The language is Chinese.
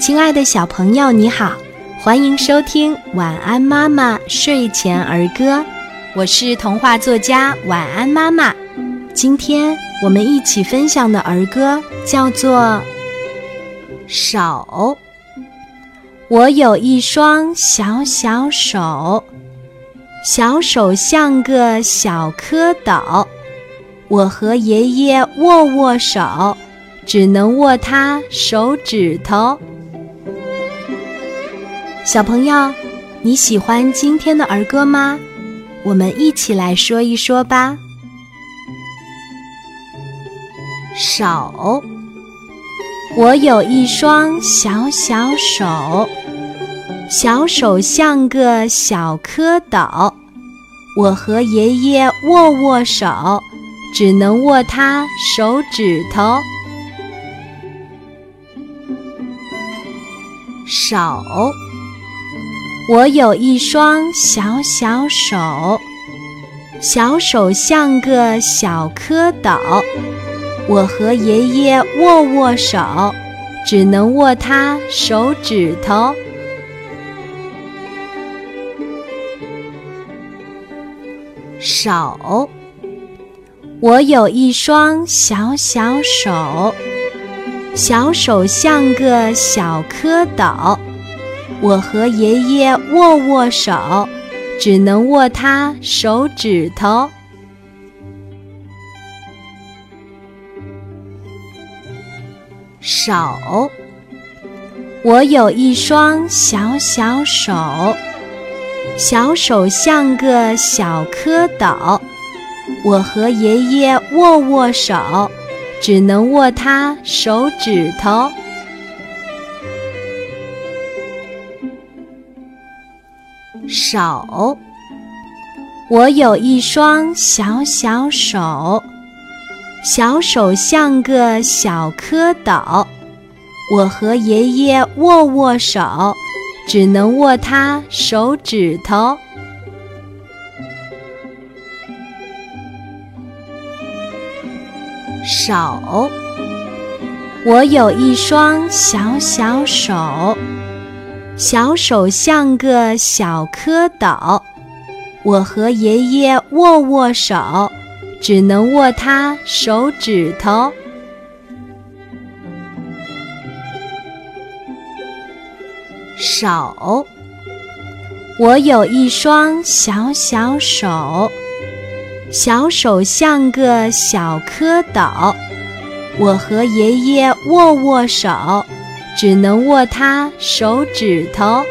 亲爱的小朋友，你好，欢迎收听《晚安妈妈睡前儿歌》，我是童话作家晚安妈妈。今天我们一起分享的儿歌叫做《手》。我有一双小小手，小手像个小蝌蚪。我和爷爷握握手，只能握他手指头。小朋友，你喜欢今天的儿歌吗？我们一起来说一说吧。手。我有一双小小手，小手像个小蝌蚪。我和爷爷握握手，只能握他手指头。手，我有一双小小手，小手像个小蝌蚪。我和爷爷握握手，只能握他手指头。手，我有一双小小手，小手像个小蝌蚪。我和爷爷握握手，只能握他手指头。手，我有一双小小手，小手像个小蝌蚪。我和爷爷握握手，只能握他手指头。手，我有一双小小手。小手像个小蝌蚪，我和爷爷握握手，只能握他手指头。手，我有一双小小手，小手像个小蝌蚪，我和爷爷握握手。只能握他手指头。手，我有一双小小手，小手像个小蝌蚪。我和爷爷握握手，只能握他手指头。